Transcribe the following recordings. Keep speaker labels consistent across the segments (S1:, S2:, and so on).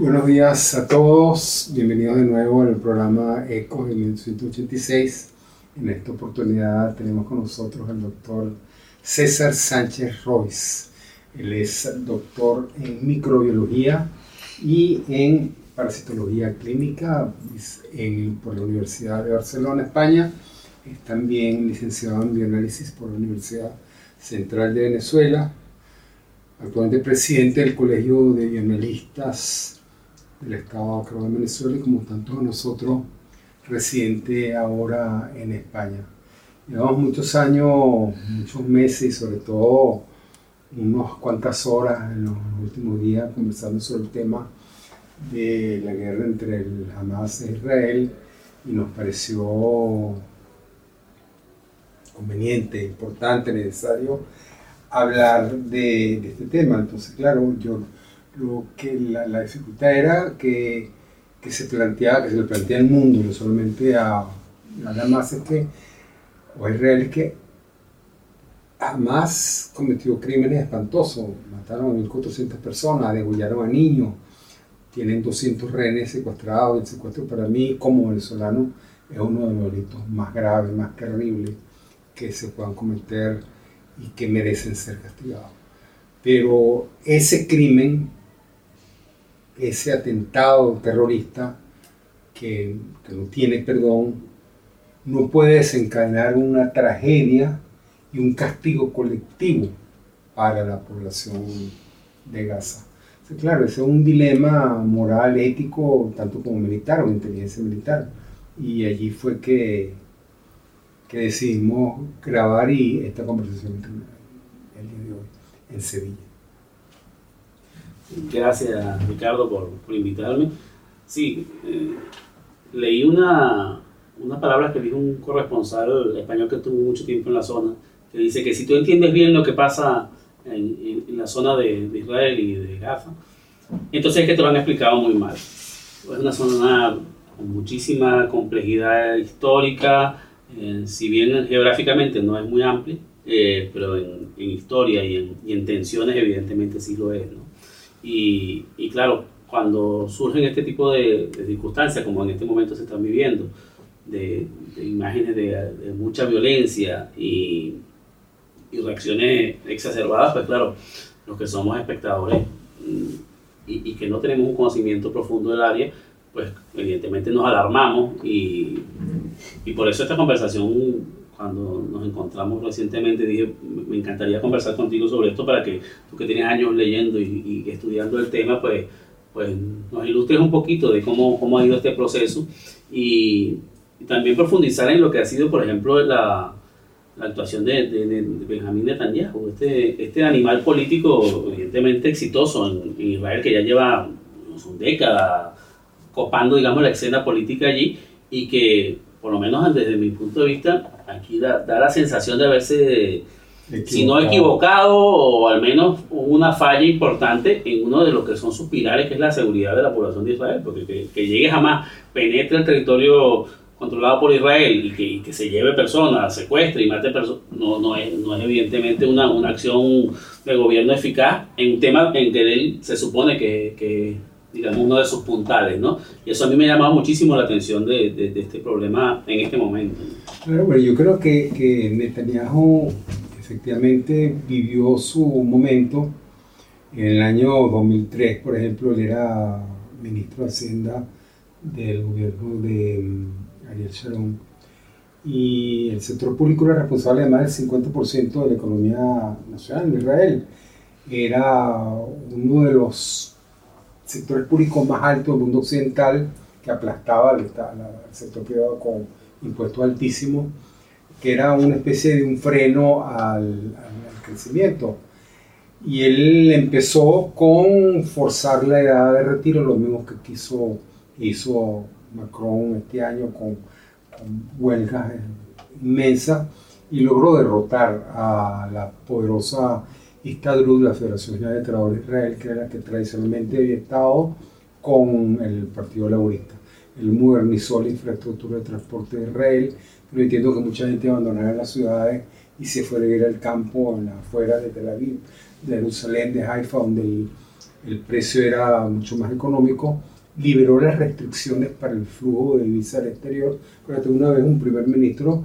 S1: Buenos días a todos, bienvenidos de nuevo al programa ECO de 1986. En esta oportunidad tenemos con nosotros al doctor César Sánchez Royce. Él es doctor en microbiología y en parasitología clínica por la Universidad de Barcelona, España. Es también licenciado en bioanálisis por la Universidad Central de Venezuela. Actualmente presidente del Colegio de Bioanalistas del Estado de Venezuela y como tantos nosotros residente ahora en España. Llevamos muchos años, muchos meses sobre todo unas cuantas horas en los últimos días conversando sobre el tema de la guerra entre el Hamas e Israel y nos pareció conveniente, importante, necesario hablar de, de este tema. Entonces, claro, yo lo que la, la dificultad era que, que, se planteaba, que se le plantea al mundo, no solamente a nada más es que, o Israel es que jamás cometió crímenes espantosos, mataron a 1.400 personas, degollaron a niños, tienen 200 rehenes secuestrados, el secuestro para mí como venezolano es uno de los delitos más graves, más terribles que se puedan cometer y que merecen ser castigados. Pero ese crimen ese atentado terrorista que, no tiene perdón, no puede desencadenar una tragedia y un castigo colectivo para la población de Gaza. claro, ese es un dilema moral, ético, tanto como militar o inteligencia militar. Y allí fue que, que decidimos grabar y esta conversación el día de hoy en Sevilla.
S2: Gracias, Ricardo, por, por invitarme. Sí, eh, leí una, una palabra que dijo un corresponsal español que estuvo mucho tiempo en la zona, que dice que si tú entiendes bien lo que pasa en, en, la zona de, de, Israel y de Gaza, entonces es que te lo han explicado muy mal. Es una zona con muchísima complejidad histórica, eh, si bien geográficamente no es muy amplia, eh, pero en, en historia y en, y en, tensiones evidentemente sí lo es. ¿no? Y, claro, cuando surgen este tipo de, circunstancias, como en este momento se están viviendo, de, imágenes de, mucha violencia y, y, reacciones exacerbadas, pues claro, los que somos espectadores mm, y, y, que no tenemos un conocimiento profundo del área, pues evidentemente nos alarmamos y, y por eso esta conversación cuando nos encontramos recientemente, dije, me encantaría conversar contigo sobre esto para que tú que tienes años leyendo y, y estudiando el tema, pues, pues nos ilustres un poquito de cómo, cómo ha ido este proceso y, y, también profundizar en lo que ha sido, por ejemplo, la, la actuación de, de, de, Benjamín Netanyahu, este, este animal político evidentemente exitoso en, en Israel que ya lleva son décadas copando, digamos, la escena política allí y que, por lo menos desde mi punto de vista, aquí da, da, la sensación de haberse, equivocado. si no equivocado, o al menos una falla importante en uno de los que son sus pilares, que es la seguridad de la población de Israel, porque que, que llegue jamás, penetre el territorio controlado por Israel y que, y que se lleve personas, secuestre y mate personas, no, no, es, no es evidentemente una, una acción de gobierno eficaz en un tema en que él se supone que, que digamos, uno de sus puntales, ¿no? Y eso a mí me ha llamado muchísimo la atención de, de, de este problema en este momento.
S1: Claro, pero yo creo que, que Netanyahu efectivamente vivió su momento en el año 2003, por ejemplo, él era ministro de Hacienda del gobierno de mm, Ariel Sharon y el sector público era responsable de más del 50% de la economía nacional de Israel. Era uno de los sectores públicos más altos del mundo occidental que aplastaba al, sector privado con impuestos altísimos, que era una especie de un freno al, al crecimiento. Y él empezó con forzar la edad de retiro, lo mismo que quiso, hizo Macron este año con, con huelgas inmensa y logró derrotar a la poderosa Histadrut, la Federación General de Trabajadores de Israel, que era la que tradicionalmente había estado con el Partido Laborista. Él modernizó la infraestructura de transporte de Israel, permitiendo que mucha gente abandonara las ciudades y se fuera a ir al campo en afuera de Tel Aviv, de Jerusalén, de Haifa, donde el, el precio era mucho más económico liberó las restricciones para el flujo de divisas al exterior. Pero una vez un primer ministro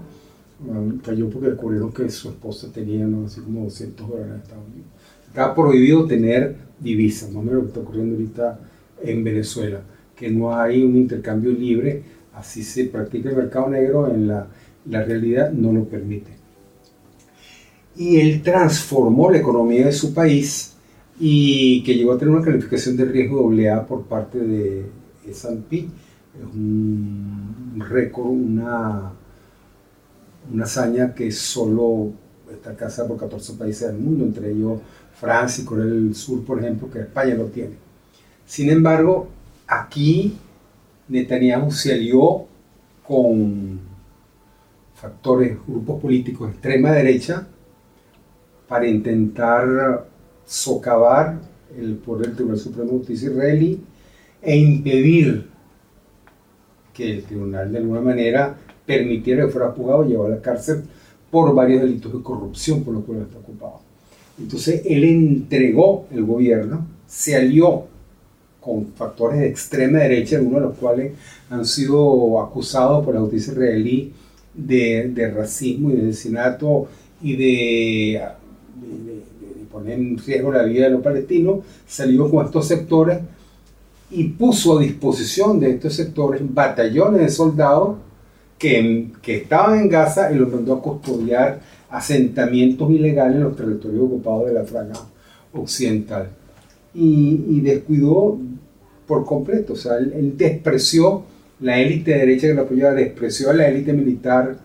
S1: cayó porque descubrieron que su esposa tenía ¿no? así como 200 dólares en Estados Unidos. Estaba prohibido tener divisas, más o menos lo que está ocurriendo ahorita en Venezuela, que no hay un intercambio libre, así se practica el mercado negro, en la, la realidad no lo permite. Y él transformó la economía de su país y que llegó a tener una calificación de riesgo AA por parte de S&P. Es un récord, una, una hazaña que solo está alcanzada por 14 países del mundo, entre ellos Francia y Corea del Sur, por ejemplo, que España lo tiene. Sin embargo, aquí Netanyahu se alió con factores, grupos políticos de extrema derecha para intentar socavar el poder del Tribunal Supremo de Justicia israelí e impedir que el tribunal de alguna manera permitiera que fuera juzgado y llevado a la cárcel por varios delitos de corrupción por los cuales está ocupado. Entonces él entregó el gobierno, se alió con factores de extrema derecha, algunos de los cuales han sido acusados por la justicia israelí de, de racismo y de asesinato y de poner en riesgo la vida de los palestinos, salió con estos sectores y puso a disposición de estos sectores batallones de soldados que, que estaban en Gaza y los mandó a custodiar asentamientos ilegales en los territorios ocupados de la franja occidental. Y, descuidó por completo, o sea, él, despreció la élite derecha que lo apoyaba, despreció a la élite militar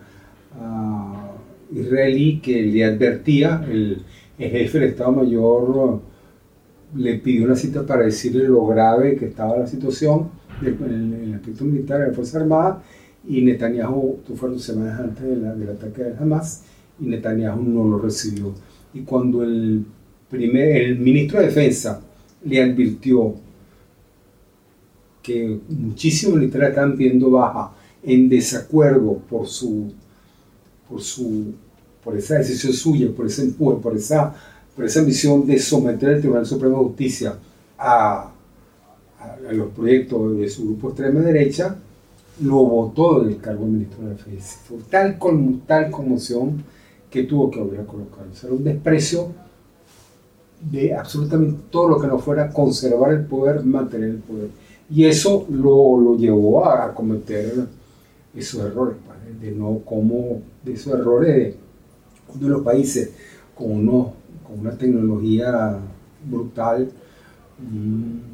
S1: ah, israelí que le advertía el, el jefe del Estado Mayor le pidió una cita para decirle lo grave que estaba la situación en el aspecto militar de la Fuerza Armada y Netanyahu, tú fueron semanas antes del ataque de Hamas, y Netanyahu no lo recibió. Y cuando el, primer, el ministro de Defensa le advirtió que muchísimos militares estaban viendo baja en desacuerdo por su, por su por esa decisión suya, por ese empuje, por esa, por esa misión de someter al Tribunal Supremo de Justicia a, a, los proyectos de su grupo extrema derecha, lo votó del cargo de ministro de Defensa. Fue tal, tal conmoción que tuvo que volver a colocarlo. O un desprecio de absolutamente todo lo que no fuera conservar el poder, mantener el poder. Y eso lo, lo llevó a, cometer esos errores, de no como de esos errores de de los países con, uno, con una tecnología brutal,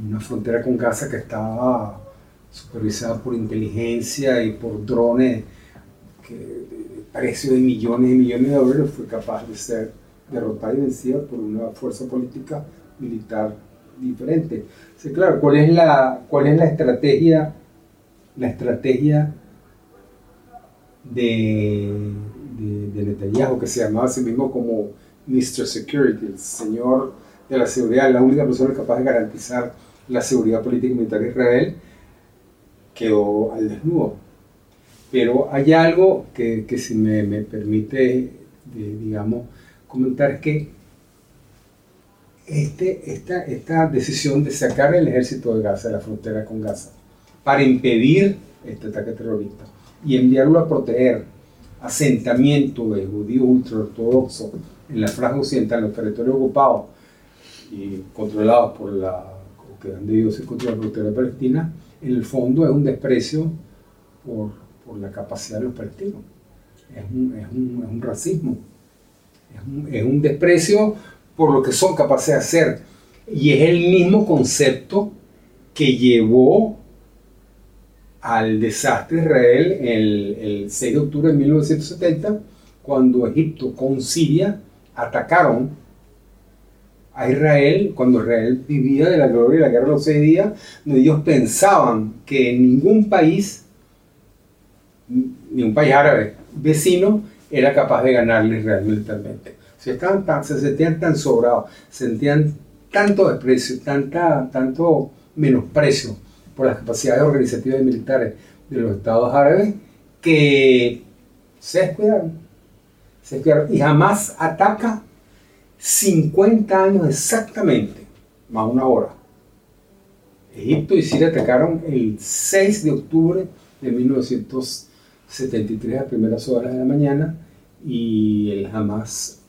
S1: una frontera con Gaza que estaba supervisada por inteligencia y por drones que precio de millones y millones de dólares fue capaz de ser derrotada y vencida por una fuerza política militar diferente. Claro, ¿cuál es la, cuál es la estrategia, la estrategia de de, Netanyahu, que se llamaba a sí mismo como Mr. Security, el señor de la seguridad, la única persona capaz de garantizar la seguridad política y militar de Israel, quedó al desnudo. Pero hay algo que, que si me, me permite, digamos, comentar, que este, esta, esta decisión de sacar el ejército de Gaza, de la frontera con Gaza, para impedir este ataque terrorista y enviarlo a proteger asentamiento de judíos ultraortodoxos en la franja occidental, en los territorios ocupados y controlados por la, que han debido ser contra la frontera palestina, en el fondo es un desprecio por, por la capacidad de los palestinos. Es un, es un, es un racismo. Es un, es un desprecio por lo que son capaces de hacer. Y es el mismo concepto que llevó al desastre de Israel el, el 6 de octubre de 1970, cuando Egipto con Siria atacaron a Israel, cuando Israel vivía de la gloria de la guerra de los seis días, donde ellos pensaban que ningún país, ni un país árabe, vecino era capaz de ganarles realmente. Estaban tan, se sentían tan sobrados, sentían tanto desprecio, tanta, tanto menosprecio por las capacidades organizativas y militares de los estados árabes que se descuidaron. Se descuidaron. Y jamás ataca 50 años exactamente, más una hora. Egipto y Siria atacaron el 6 de octubre de 1973 a primeras horas de la mañana y el Hamas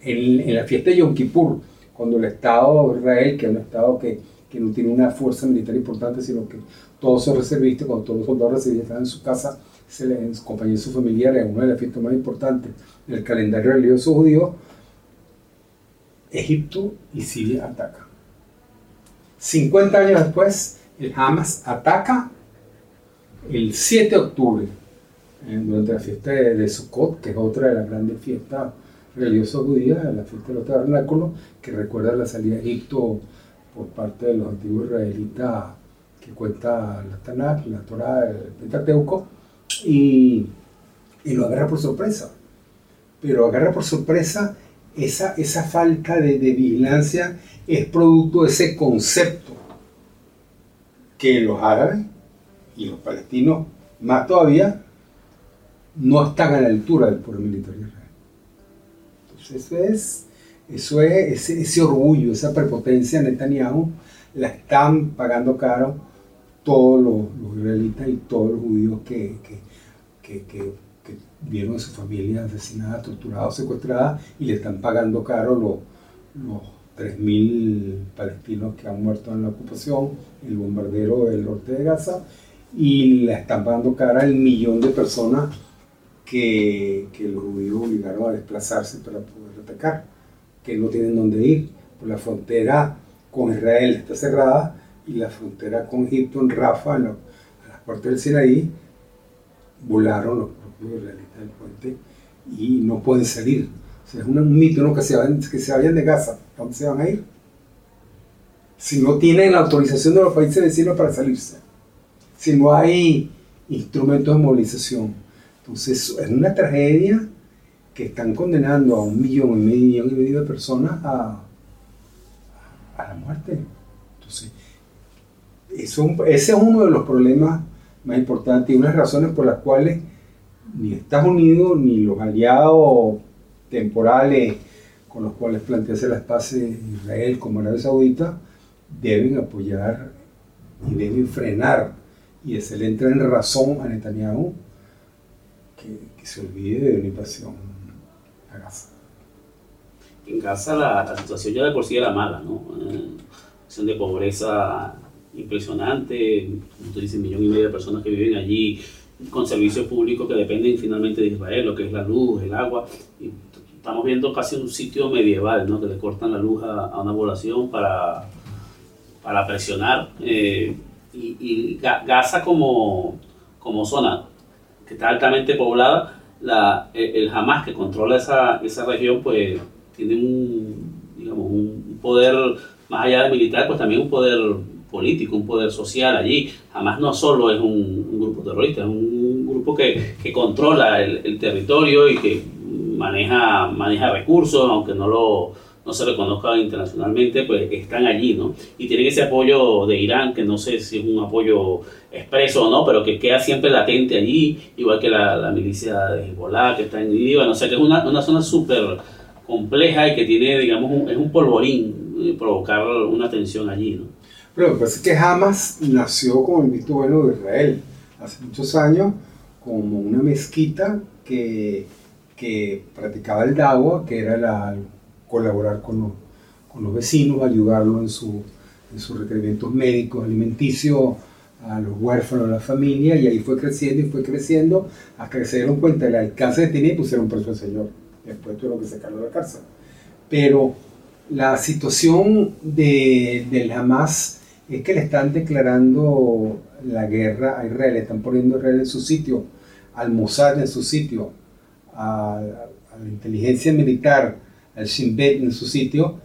S1: en, en la fiesta de Yom Kippur, cuando el Estado de Israel, que es un Estado que, que no tiene una fuerza militar importante, sino que todos son reservistas, cuando todos los soldados reservistas están en su casa, se les, en de sus familiares, una de las fiestas más importantes del calendario religioso judío, Egipto y Siria atacan. 50 años después, el Hamas ataca el 7 de octubre, eh, durante la fiesta de, Sukkot, que es otra de las grandes fiestas religiosas judías, la fiesta de los tabernáculos, que recuerda la salida de Egipto por parte de los antiguos israelitas que cuenta la Tanakh, la Torah, el Pentateuco, y, y lo agarra por sorpresa. Pero agarra por sorpresa esa, esa falta de, vigilancia es producto de ese concepto que los árabes y los palestinos, más todavía, no están a la altura del pueblo militar de Israel. Entonces eso es, eso es ese, orgullo, esa prepotencia de Netanyahu, la están pagando caro todos los, israelitas y todos los judíos que, que, que, vieron a su familia asesinada, torturada, secuestrada y le están pagando caro los, los 3.000 palestinos que han muerto en la ocupación, el bombardero del norte de Gaza, y le están pagando cara el millón de personas que, que los judíos obligaron a desplazarse para poder atacar, que no tienen dónde ir, por la frontera con Israel está cerrada y la frontera con Egipto en Rafa, a las puertas del Sinaí, volaron los propios israelitas del puente y no pueden salir. O sea, es un mito ¿no? que, se vayan, que se vayan de Gaza. ¿Dónde se van a ir? Si no tienen la autorización de los países vecinos para salirse. Si no hay instrumentos de movilización. Entonces es una tragedia que están condenando a un millón y medio, y medio de personas a, a la muerte. Entonces, eso, ese es uno de los problemas más importantes y unas razones por las cuales ni Estados Unidos ni los aliados temporales con los cuales plantearse las de Israel como Arabia Saudita deben apoyar y deben frenar y le entra en razón a Netanyahu que, se olvide de una invasión a Gaza.
S2: En Gaza la, situación ya de por sí era mala, ¿no? Eh, situación de pobreza impresionante, como tú dices, millón y medio de personas que viven allí con servicios públicos que dependen finalmente de Israel, lo que es la luz, el agua. Y estamos viendo casi un sitio medieval, ¿no? que le cortan la luz a, una población para, para presionar. Eh, y, Gaza como, como zona que está altamente poblada, la, el, Hamas que controla esa, esa región, pues tiene un, digamos, un poder más allá de militar, pues también un poder político, un poder social allí. Jamás no solo es un, grupo terrorista, es un grupo que, que controla el, territorio y que maneja, maneja recursos, aunque no lo no se reconozca internacionalmente, pues están allí, ¿no? Y tienen ese apoyo de Irán, que no sé si es un apoyo expreso o no, pero que queda siempre latente allí, igual que la, la milicia de Hezbollah, que está en Líbano, o sea que es una, una zona súper compleja y que tiene, digamos, un, es un polvorín eh, provocar una tensión allí, ¿no?
S1: Pero lo que pasa es que Hamas nació como el visto bueno de Israel, hace muchos años, como una mezquita que, que practicaba el dawa, que era la, colaborar con los, con los vecinos, ayudarlos en, su, en sus requerimientos médicos, alimenticios, a los huérfanos, a la familia, y ahí fue creciendo y fue creciendo hasta que se dieron cuenta del alcance que tenía y pusieron preso al Señor. Después tuvieron que sacarlo de la cárcel. Pero la situación de, del Hamas es que le están declarando la guerra a Israel, le están poniendo a Israel en su sitio, al Mossad en su sitio, a, la inteligencia militar, al Shin Bet en su sitio,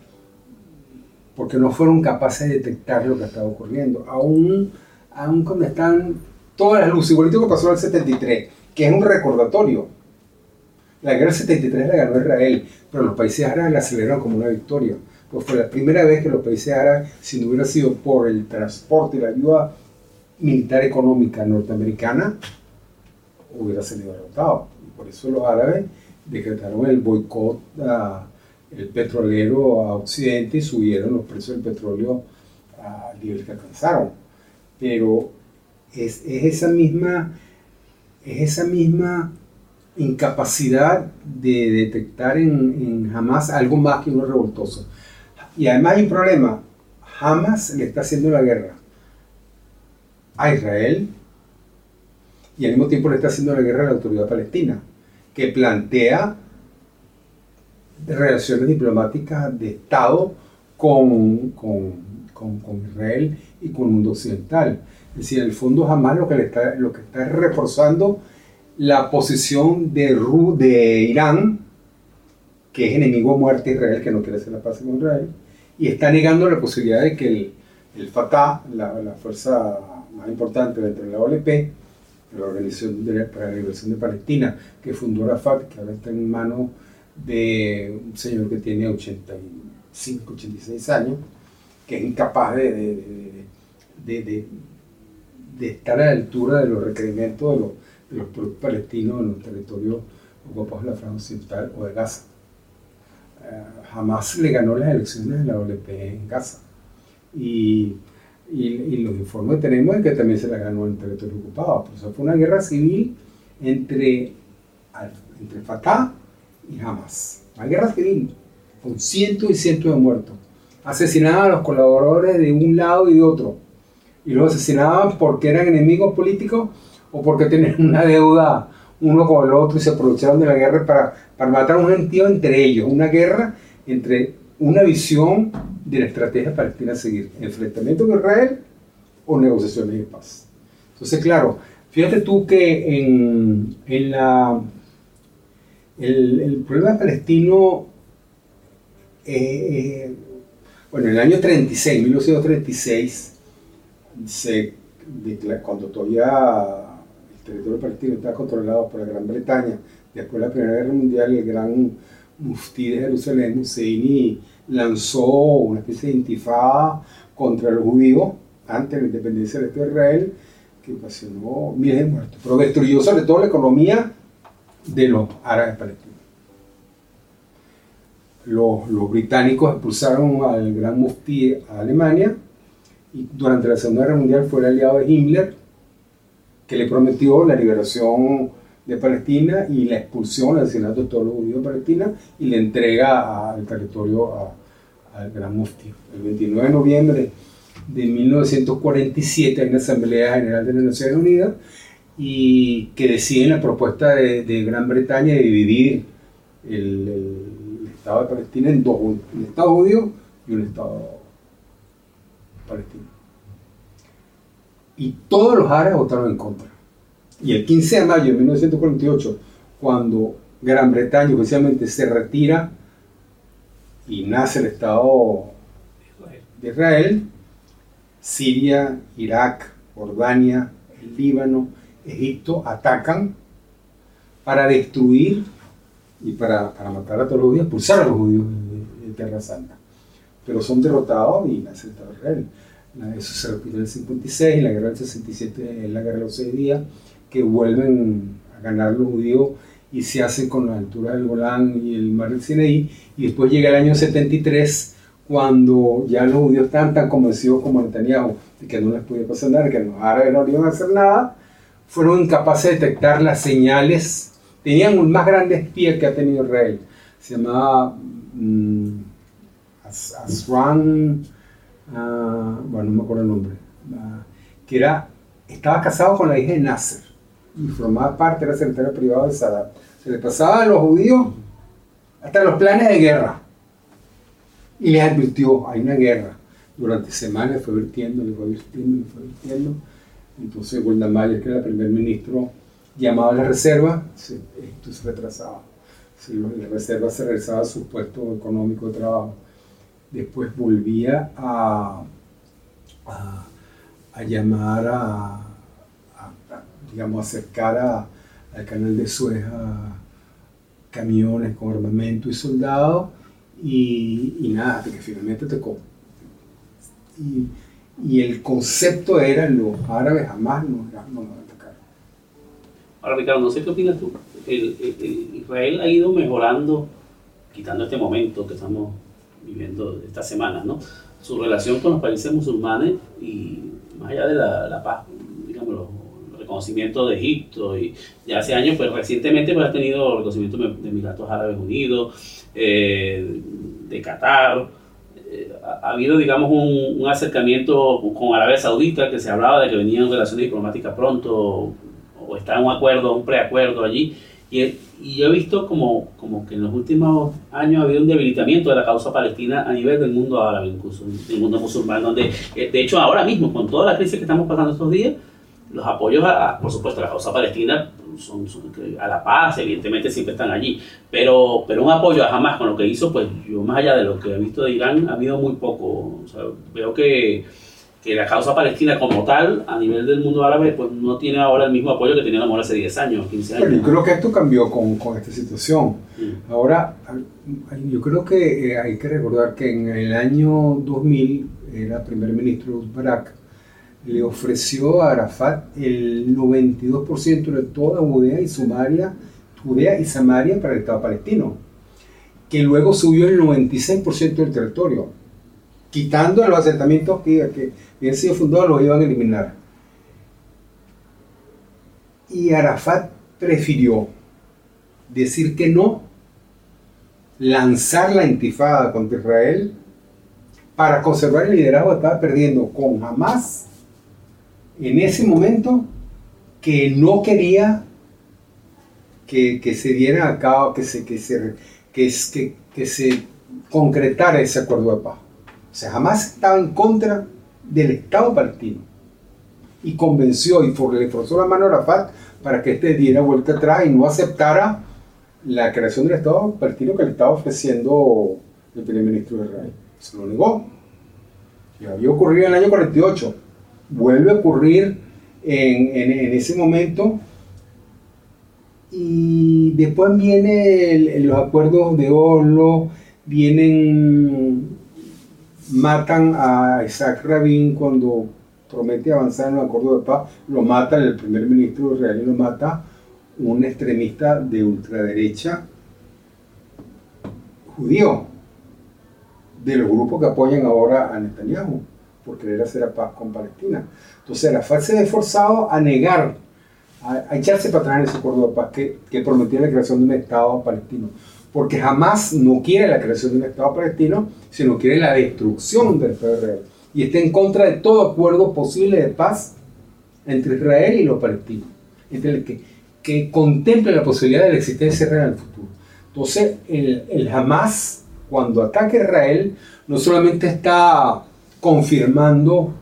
S1: porque no fueron capaces de detectar lo que estaba ocurriendo. Aún, aún cuando están todas las luces, igualito que pasó en el 73, que es un recordatorio La guerra del 73 la ganó Israel, pero los países árabes la celebraron como una victoria. Pues fue la primera vez que los países árabes, si no hubiera sido por el transporte y la ayuda militar económica norteamericana, hubiera salido derrotado. Por eso los árabes decretaron el boicot el petrolero a Occidente y subieron los precios del petróleo al nivel que alcanzaron. Pero es, es esa misma, es esa misma incapacidad de detectar en, en Hamas algo más que uno revoltoso. Y además hay un problema. Hamas le está haciendo la guerra a Israel y al mismo tiempo le está haciendo la guerra a la autoridad palestina, que plantea relaciones diplomáticas de Estado con, con, con, Israel y con el mundo occidental. Es decir, en el fondo jamás lo que, está, lo que está reforzando la posición de, de Irán, que es enemigo a muerte de Israel, que no quiere hacer la paz con Israel, y está negando la posibilidad de que el, el Fatah, la, la, fuerza más importante dentro de la OLP, la Organización para la Liberación de Palestina, que fundó Arafat, que ahora está en manos de un señor que tiene 85, 86 años, que es incapaz de, de, de, de estar a la altura de los requerimientos de los, de palestinos en los territorios ocupados de la Franja Occidental o de Gaza. Eh, jamás le ganó las elecciones de la OLP en Gaza. Y, y, los informes que tenemos es que también se la ganó en territorio ocupado. Por eso fue una guerra civil entre, entre Fatah y Hamas. Una guerra civil, con cientos y cientos de muertos. Asesinaban a los colaboradores de un lado y de otro. Y los asesinaban porque eran enemigos políticos o porque tenían una deuda uno con el otro y se aprovecharon de la guerra para, para matar a un gentío entre ellos. Una guerra entre una visión de la estrategia palestina a seguir, enfrentamiento con Israel o negociaciones de paz. Entonces, claro, fíjate tú que en, en la el, el problema palestino, eh, eh, bueno, en el año 36, 1936, se, cuando todavía territorio palestino estaba controlado por la Gran Bretaña, después de la Primera Guerra Mundial, el gran muftí de Jerusalén, Husseini, lanzó una especie de intifada contra los judíos antes de la independencia del Estado de Israel, que ocasionó miles de muertos, pero destruyó sobre todo la economía de los árabes palestinos. Los, los británicos expulsaron al gran muftí a Alemania y durante la Segunda Guerra Mundial fue el aliado de Himmler que le prometió la liberación de Palestina y la expulsión, el asesinato de todos los judíos de Palestina y la entrega al territorio al gran muftí. El 29 de noviembre de 1947 hay una Asamblea General de las Naciones Unidas y que deciden la propuesta de, de Gran Bretaña de dividir el, el, Estado de Palestina en dos, un Estado judío y un Estado palestino. Y todos los árabes votaron en contra. Y el 15 de mayo de 1948, cuando Gran Bretaña oficialmente se retira y nace el Estado de Israel, Siria, Irak, Jordania, el Líbano, Egipto atacan para destruir y para, para, matar a todos los judíos, expulsar a los judíos de, Tierra Santa. Pero son derrotados y nace el Estado de Israel. Eso se repite en el 56, en la guerra del 67, en la guerra de los seis días, que vuelven a ganar los judíos y se hace con la altura del Golán y el mar del Sinaí. Y después llega el año 73, cuando ya los judíos están tan convencidos como Netanyahu de que no les podía pasar nada, que los árabes no iban a hacer nada, fueron incapaces de detectar las señales. Tenían un más grande espía que ha tenido Israel. Se llamaba um, Asran, uh, bueno, no me acuerdo el nombre, uh, que era, estaba casado con la hija de Nasser y formaba parte, era secretario privado de Saddam. Se le pasaba a los judíos hasta los planes de guerra. Y les advirtió, hay una guerra. Durante semanas fue virtiendo, le fue virtiendo, le fue virtiendo entonces Golda Meir, que era el primer ministro, llamaba a la reserva, esto se retrasaba. la reserva se regresaba a su puesto económico de trabajo. Después volvía a, a, llamar a, digamos, acercar al canal de Suez a camiones con armamento y soldados y, nada, que finalmente te y, y el concepto era los árabes jamás nos, nos atacaron.
S2: Ahora Ricardo, no sé qué opinas tú. El, Israel ha ido mejorando, quitando este momento que estamos viviendo estas semanas, ¿no? su relación con los países musulmanes y más allá de la, la paz, digamos, reconocimiento de Egipto y ya hace años, pues recientemente pues, ha tenido reconocimiento de Emiratos Árabes Unidos, eh, de Qatar, eh, ha, habido, digamos, un, un, acercamiento con Arabia Saudita, que se hablaba de que venían relaciones diplomáticas pronto, o está un acuerdo, un preacuerdo allí, y, y, yo he visto como, como que en los últimos años ha habido un debilitamiento de la causa palestina a nivel del mundo árabe, incluso del mundo musulmán, donde, eh, de hecho, ahora mismo, con toda la crisis que estamos pasando estos días, los apoyos, a, por supuesto, a la causa palestina son, a la paz, evidentemente siempre están allí, pero, pero un apoyo a Hamas con lo que hizo, pues yo más allá de lo que he visto de Irán, ha habido muy poco. O sea, veo que, que la causa palestina como tal, a nivel del mundo árabe, pues no tiene ahora el mismo apoyo que tenía la mejor hace 10 años, 15 años.
S1: yo creo que esto cambió con, con esta situación. Mm. Ahora, yo creo que eh, hay que recordar que en el año 2000 era primer ministro Barak le ofreció a Arafat el 92% de toda Judea y Samaria, Judea y Samaria para el Estado palestino, que luego subió el 96% del territorio, quitando los asentamientos que, habían sido fundados, los iban a eliminar. Y Arafat prefirió decir que no, lanzar la intifada contra Israel para conservar el liderazgo que estaba perdiendo con Hamas en ese momento que no quería que, se diera a cabo, que se, que, se, que, se concretara ese acuerdo de paz. O sea, jamás estaba en contra del Estado palestino. Y convenció y le forzó la mano a Rafat para que éste diera vuelta atrás y no aceptara la creación del Estado palestino que le estaba ofreciendo el primer ministro de Israel. Se lo negó. Y había ocurrido en el año 48 vuelve a ocurrir en, ese momento. Y después vienen los acuerdos de Oslo, vienen, matan a Isaac Rabin cuando promete avanzar en el acuerdo de paz, lo mata el primer ministro israelí, lo mata un extremista de ultraderecha judío, de los grupos que apoyan ahora a Netanyahu por querer hacer la paz con Palestina. Entonces Arafat se ha esforzado a negar, a, echarse para atrás en ese acuerdo de paz que prometía la creación de un Estado palestino. Porque jamás no quiere la creación de un Estado palestino, sino quiere la destrucción del Israel. Y está en contra de todo acuerdo posible de paz entre Israel y los palestinos. Entre el que, que contemple la posibilidad de la existencia real en el futuro. Entonces, el, el Hamas, cuando ataca a Israel, no solamente está confirmando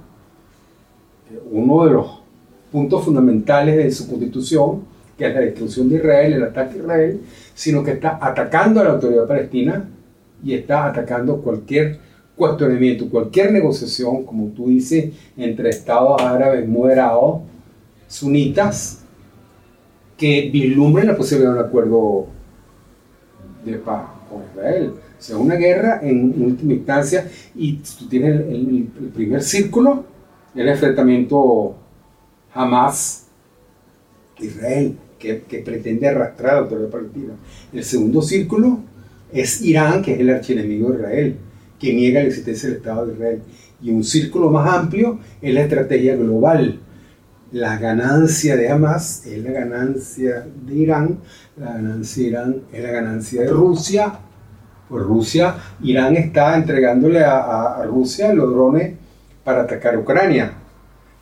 S1: uno de los puntos fundamentales de su constitución, que es la destrucción de Israel, el ataque a Israel, sino que está atacando a la autoridad palestina y está atacando cualquier cuestionamiento, cualquier negociación, como tú dices, entre estados árabes moderados, sunitas, que vislumbren la posibilidad de un acuerdo de paz con Israel. Sea, una guerra en última instancia y tú tienes el, primer círculo, el enfrentamiento Hamas-Israel, que, pretende arrastrar a la autoridad palestina. El segundo círculo es Irán, que es el archienemigo de Israel, que niega la existencia del Estado de Israel. Y un círculo más amplio es la estrategia global. La ganancia de Hamas es la ganancia de Irán, la ganancia de Irán es la ganancia de Rusia, pues Rusia, Irán está entregándole a, Rusia los drones para atacar Ucrania.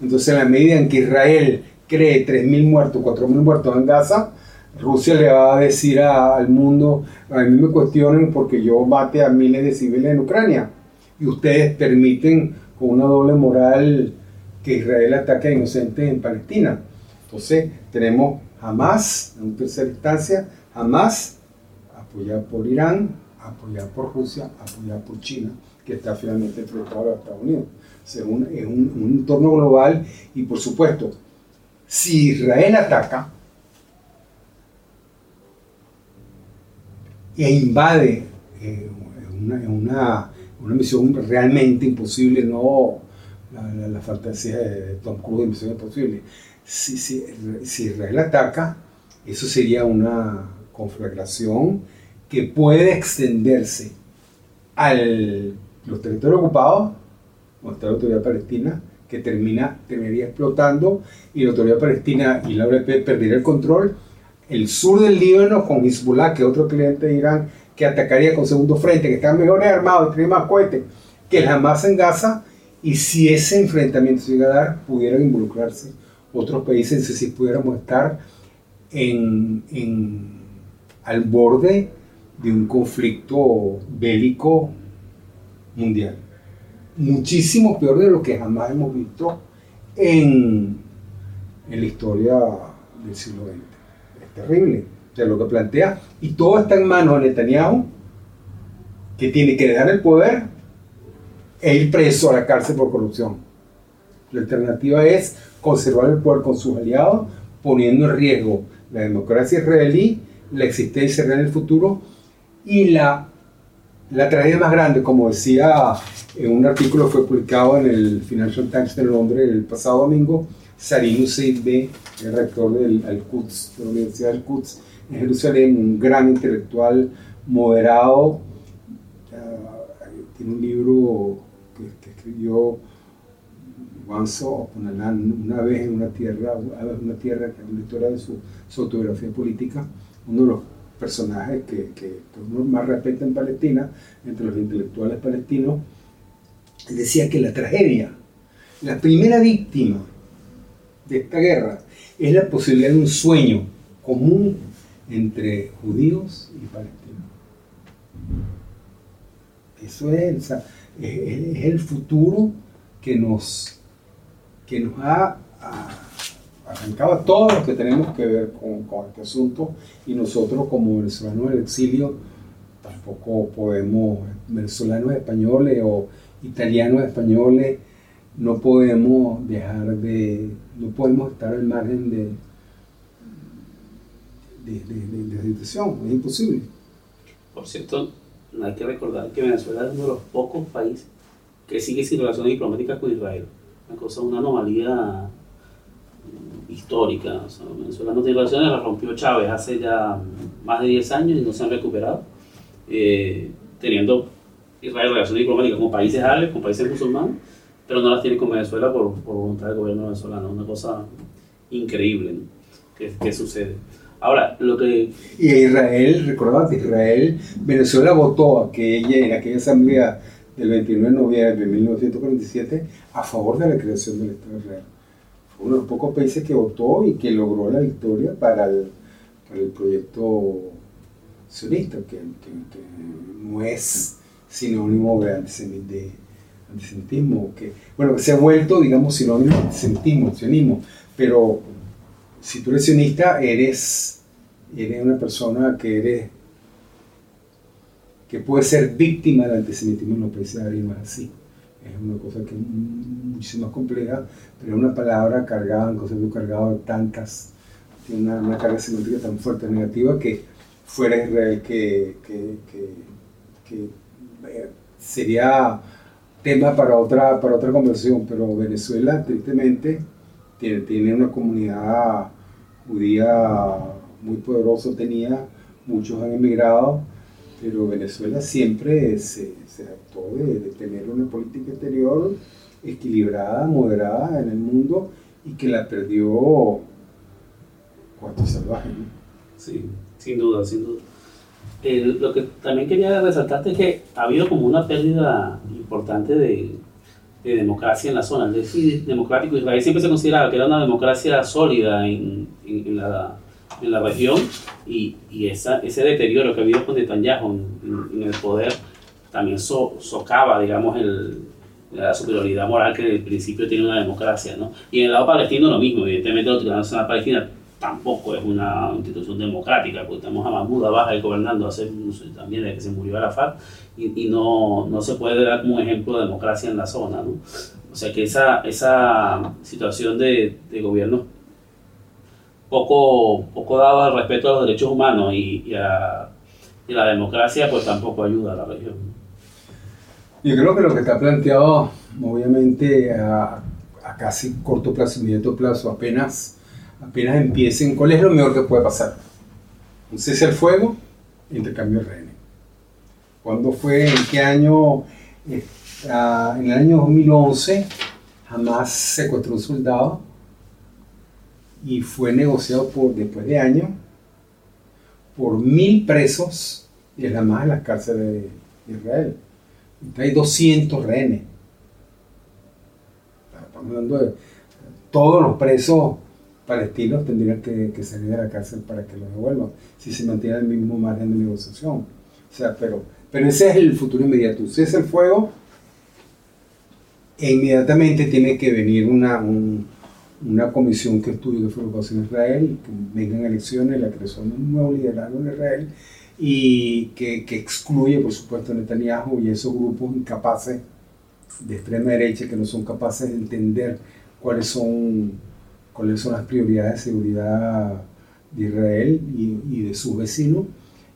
S1: Entonces, en la medida en que Israel cree 3.000 muertos, 4.000 muertos en Gaza, Rusia le va a decir al mundo, a mí me cuestionen porque yo mate a miles de civiles en Ucrania. Y ustedes permiten con una doble moral que Israel ataque a inocentes en Palestina. Entonces tenemos Hamas, en tercera instancia, Hamas, apoyado por Irán, apoyada por Rusia, apoyada por China, que está finalmente flotado a los Estados Unidos. es un, un, entorno global y por supuesto, si Israel ataca, e invade eh, una, una, misión realmente imposible, no la, fantasía de Tom Cruise de Misión Imposible. Si, si, si Israel ataca, eso sería una conflagración que puede extenderse a los territorios ocupados, está la autoridad palestina, que termina, terminaría explotando y la autoridad palestina y la OLP perdería el control. El sur del Líbano con Hezbollah, que otro cliente de Irán, que atacaría con segundo frente, que están mejor armados y tienen más cohetes que el Hamas en Gaza. Y si ese enfrentamiento se llega a dar, pudieran involucrarse otros países, si pudiéramos estar en, en, al borde de un conflicto bélico mundial muchísimo peor de lo que jamás hemos visto en, en la historia del siglo XX. Es terrible. O lo que plantea, y todo está en manos de Netanyahu, que tiene que dejar el poder e ir preso a la cárcel por corrupción. La alternativa es conservar el poder con sus aliados, poniendo en riesgo la democracia israelí, la existencia real en el futuro y la la tragedia más grande, como decía en un artículo que fue publicado en el Financial Times de Londres el pasado domingo, Sarin Hussein B., el rector del Al-Quds, de la Universidad del Quds en Jerusalén, un gran intelectual moderado, tiene un libro que, escribió Once una vez en una tierra, una tierra que es una historia de su, su autobiografía política, uno de los personajes que, que, uno más respeta en Palestina, entre los intelectuales palestinos, decía que la tragedia, la primera víctima de esta guerra es la posibilidad de un sueño común entre judíos y palestinos. Eso es, es, el futuro que nos, que nos ha arrancaba todo lo que tenemos que ver con, con, este asunto y nosotros como venezolanos del exilio tampoco podemos, venezolanos españoles o italianos españoles, no podemos dejar de, no podemos estar al margen de, de, la situación, es imposible.
S2: Por cierto, hay que recordar que Venezuela es uno de los pocos países que sigue sin relaciones diplomáticas con Israel. Una cosa, una anomalía histórica. Venezuela no tiene relaciones, la rompió Chávez hace ya más de 10 años y no se han recuperado. Eh, teniendo Israel relaciones diplomáticas con países árabes, con países musulmanes, pero no las tiene con Venezuela por, voluntad del gobierno venezolano. Una cosa increíble que, sucede. Ahora, lo que...
S1: Y Israel, recordaba que Israel, Venezuela votó aquella, en aquella asamblea del 29 de noviembre de 1947 a favor de la creación del Estado Israel uno de los pocos países que votó y que logró la victoria para el, para el proyecto sionista, que, no es sinónimo de, antisemitismo, que, bueno, se ha vuelto, digamos, sinónimo de antisemitismo, sionismo, pero si tú eres sionista, eres, eres una persona que eres que puede ser víctima del antisemitismo en los países árabes, no así es una cosa que es muchísimo más compleja, pero es una palabra cargada, un concepto cargado de tantas, tiene una, carga semántica tan fuerte negativa que fuera Israel que, que, que, eh, sería tema para otra, para otra conversación, pero Venezuela tristemente tiene, tiene una comunidad judía muy poderosa, tenía, muchos han emigrado, pero Venezuela siempre se, se trató de, tener una política exterior equilibrada, moderada en el mundo y que la perdió cuanto salvaje.
S2: Sí, sin duda, sin duda. lo que también quería resaltar es que ha habido como una pérdida importante de, de democracia en la zona. El déficit democrático Israel siempre se consideraba que era una democracia sólida en, en la en la región y, y esa, ese deterioro que ha habido con Netanyahu en, en el poder también socava, digamos, el, la superioridad moral que el principio tiene una democracia. ¿no? Y en el lado palestino lo mismo, evidentemente la Autoridad Nacional Palestina tampoco es una institución democrática, porque tenemos a Mahmoud Abbas gobernando hace, también desde que se murió Arafat, y, y no, no se puede dar como ejemplo de democracia en la zona. ¿no? O sea que esa, esa situación de, de gobierno poco, poco dado al respeto a los derechos humanos y, a, y la democracia pues tampoco ayuda a la región.
S1: Yo creo que lo que está planteado, obviamente, a, a casi corto plazo, inmediato plazo, apenas, apenas empiecen, ¿cuál es lo mejor que puede pasar? Un cese al fuego, intercambio de rehenes. ¿Cuándo fue? ¿En qué año? Eh, ah, en el año 2011, jamás secuestró un soldado y fue negociado por, después de años por mil presos y es la más en las cárceles de Israel. Hay 200 rehenes. Estamos hablando de todos los presos palestinos tendrían que, salir de la cárcel para que los devuelvan, si se mantiene el mismo margen de negociación. O sea, pero, pero ese es el futuro inmediato. es el fuego e inmediatamente tiene que venir una, un, una comisión que estudie qué fue lo que pasó en Israel, que vengan elecciones, la creación de un nuevo liderazgo en Israel y que, que, excluye, por supuesto, a Netanyahu y esos grupos incapaces de extrema derecha que no son capaces de entender cuáles son, cuáles son las prioridades de seguridad de Israel y, de sus vecinos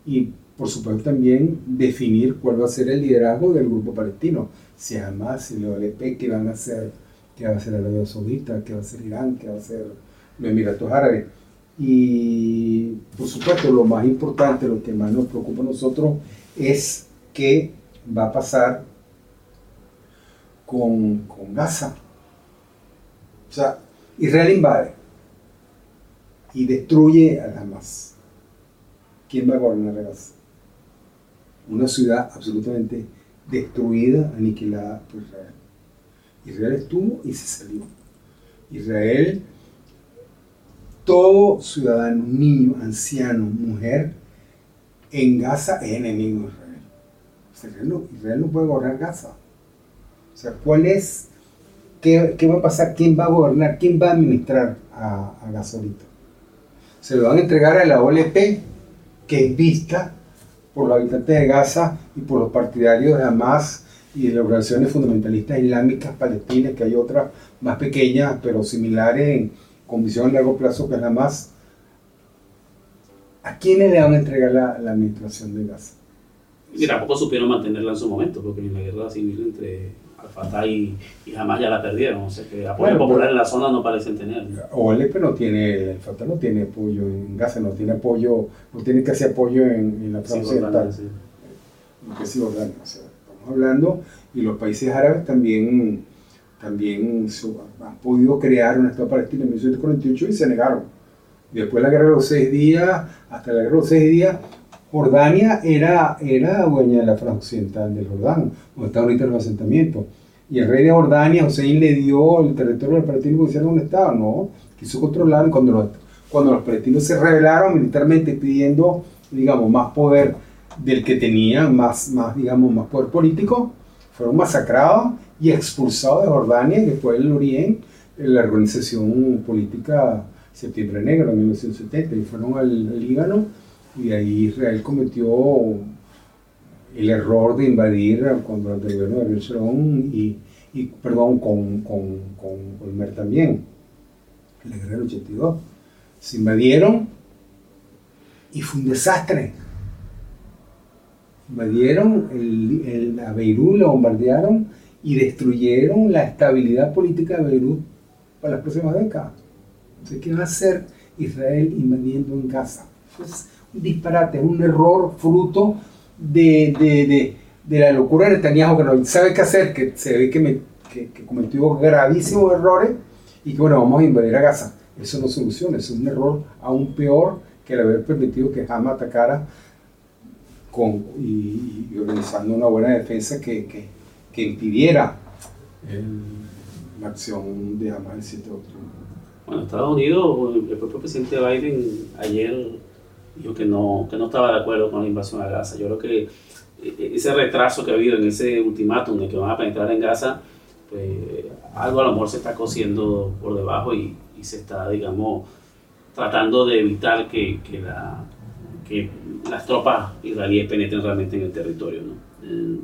S1: y, por supuesto, también definir cuál va a ser el liderazgo del grupo palestino, si Hamas, si los OLP, que van a ser que va a ser Arabia Saudita, que va a ser Irán, que va a ser los Emiratos Árabes. Y por supuesto, lo más importante, lo que más nos preocupa a nosotros es qué va a pasar con, con Gaza. O sea, Israel invade y destruye a Hamas. ¿Quién va a gobernar Gaza? Una ciudad absolutamente destruida, aniquilada por Israel. Israel estuvo y se salió. Israel, todo ciudadano, niño, anciano, mujer, en Gaza es enemigo de Israel. Israel no, puede gobernar Gaza. O sea, ¿cuál es? Qué, ¿Qué, va a pasar? ¿Quién va a gobernar? ¿Quién va a administrar a, a Gaza ahorita? Se lo van a entregar a la OLP, que es vista por los habitantes de Gaza y por los partidarios de Hamas y de las organizaciones fundamentalistas islámicas palestinas, que hay otras más pequeñas, pero similares en condiciones a largo plazo que es la más. ¿A quiénes le van a entregar la, la administración de Gaza?
S2: Y tampoco supieron mantenerla en su momento, porque en la guerra civil entre Al-Fatah y, y Hamas ya la perdieron. O sea que apoyo bueno, popular en la zona no parecen tener.
S1: O el no tiene, el Fatah no tiene apoyo en Gaza, no tiene apoyo, no tiene casi apoyo en, en la Francia sí, Occidental. Sí. Que sí, o sea, hablando, y los países árabes también, también han podido crear un Estado palestino en 1948 y se negaron. Después de la guerra de los seis días, hasta la guerra de los seis días, Jordania era, era dueña de la franja occidental del Jordán, donde está ahorita los asentamientos. Y el rey de Jordania, Hussein, le dio el territorio del palestino como hicieron un Estado. No, quiso controlar. Cuando los, cuando los palestinos se rebelaron militarmente pidiendo, digamos, más poder del que tenían más, más, digamos, más poder político, fueron masacrados y expulsados de Jordania y después del Oriente, en la organización política Septiembre Negro en 1970, y fueron al, Líbano y ahí Israel cometió el error de invadir cuando el gobierno de Ariel y, y, perdón, con, con, con Olmer también, en la guerra del 82. Se invadieron y fue un desastre invadieron el, el, a Beirut, lo bombardearon y destruyeron la estabilidad política de Beirut para las próximas décadas. Entonces, ¿qué va a hacer Israel invadiendo en Gaza? Es un disparate, un error fruto de, de, de, de la locura de Netanyahu, que no sabe qué hacer, que se ve que, que cometió gravísimos errores y que, bueno, vamos a invadir a Gaza. Eso no soluciona, es un error aún peor que el haber permitido que Hamas atacara con, y, y, organizando una buena defensa que, que, que impidiera el, la acción de Hamas el 7 de octubre.
S2: Bueno, Estados Unidos, el propio presidente Biden ayer dijo que no, que no estaba de acuerdo con la invasión a Gaza. Yo creo que ese retraso que ha habido en ese ultimátum de que van a penetrar en Gaza, pues algo a lo mejor se está cosiendo por debajo y, y se está, digamos, tratando de evitar que, que, la, que las tropas israelíes penetren realmente en el territorio. ¿no? Eh,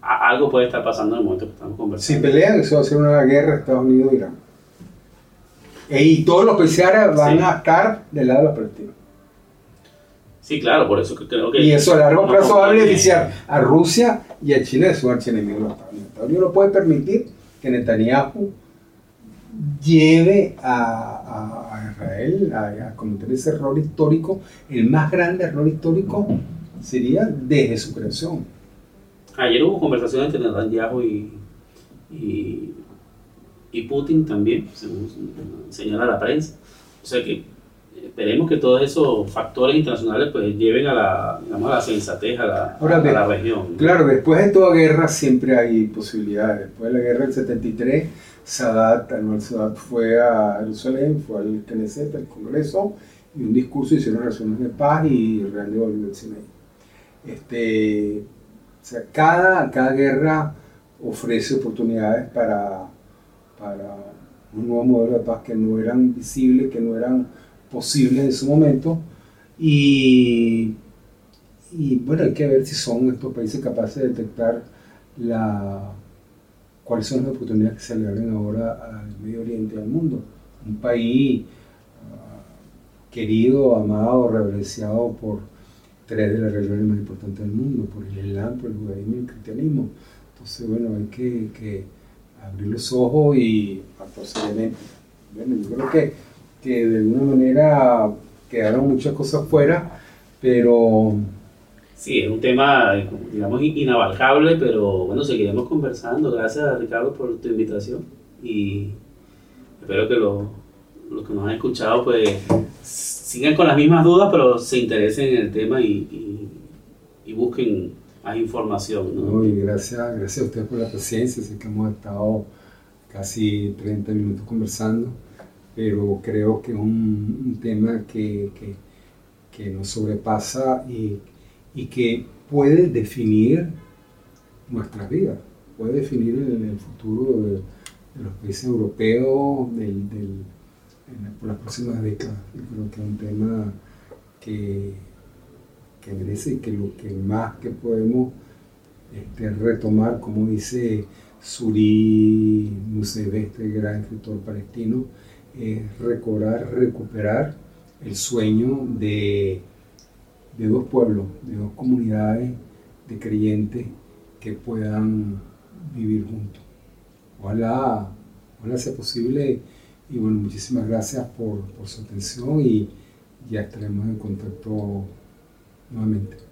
S2: algo puede estar pasando en el momento que estamos conversando.
S1: Si pelean, eso va a ser una guerra Estados Unidos-Irán. E, y todos los países van sí. a estar del lado de los palestinos.
S2: Sí, claro, por eso que creo que...
S1: Y eso a largo plazo va a beneficiar a Rusia y a China de su archienemigo. Estados Unidos no puede permitir que Netanyahu lleve a, a- Israel a, a cometer ese error histórico. El más grande error histórico sería desde su creación.
S2: Ayer hubo conversaciones entre Netanyahu y, y, y Putin también, según señala la prensa. O sea que esperemos que todos esos factores internacionales pues lleven a la, digamos, a la sensatez a la,
S1: Ahora,
S2: a la región.
S1: Claro, después de toda guerra siempre hay posibilidades. Después de la guerra del 73, Sadat, Anwar Sadat fue a Jerusalén, fue al Knesset, al Congreso, y un discurso hicieron relaciones de paz y Israel devolvió el Sinaí. Este, o sea, cada, cada guerra ofrece oportunidades para, para un nuevo modelo de paz que no eran visibles, que no eran posibles en su momento. Y, y bueno, hay que ver si son estos países capaces de detectar la, cuáles son las oportunidades que se le abren ahora al Medio Oriente al mundo. Un país ah, querido, amado, reverenciado por tres de las religiones más importantes del mundo, por el Islam, por el judaísmo y el cristianismo. Entonces, bueno, hay que, que abrir los ojos y actuar seriamente. Bueno, yo creo que, que de alguna manera quedaron muchas cosas fuera, pero
S2: Sí, es un tema, digamos, inabarcable, pero bueno, seguiremos conversando. Gracias, Ricardo, por tu invitación y espero que los, los que nos han escuchado pues sigan con las mismas dudas, pero se interesen en el tema y, y- y busquen más información. ¿no?
S1: No, y gracias, gracias a ustedes por la paciencia. Sé que hemos estado casi 30 minutos conversando, pero creo que es un, tema que, que, nos sobrepasa y, y que puede definir nuestras vidas, puede definir el, futuro de, los países europeos del, por las próximas décadas. Yo creo que es un tema que, que merece y que lo que más que podemos este, retomar, como dice Suri Museve, este gran escritor palestino, es recobrar, recuperar el sueño de, de dos pueblos, de dos comunidades de creyentes que puedan vivir juntos. Ojalá, ojalá sea posible y bueno, muchísimas gracias por, por su atención y ya estaremos en contacto nuevamente.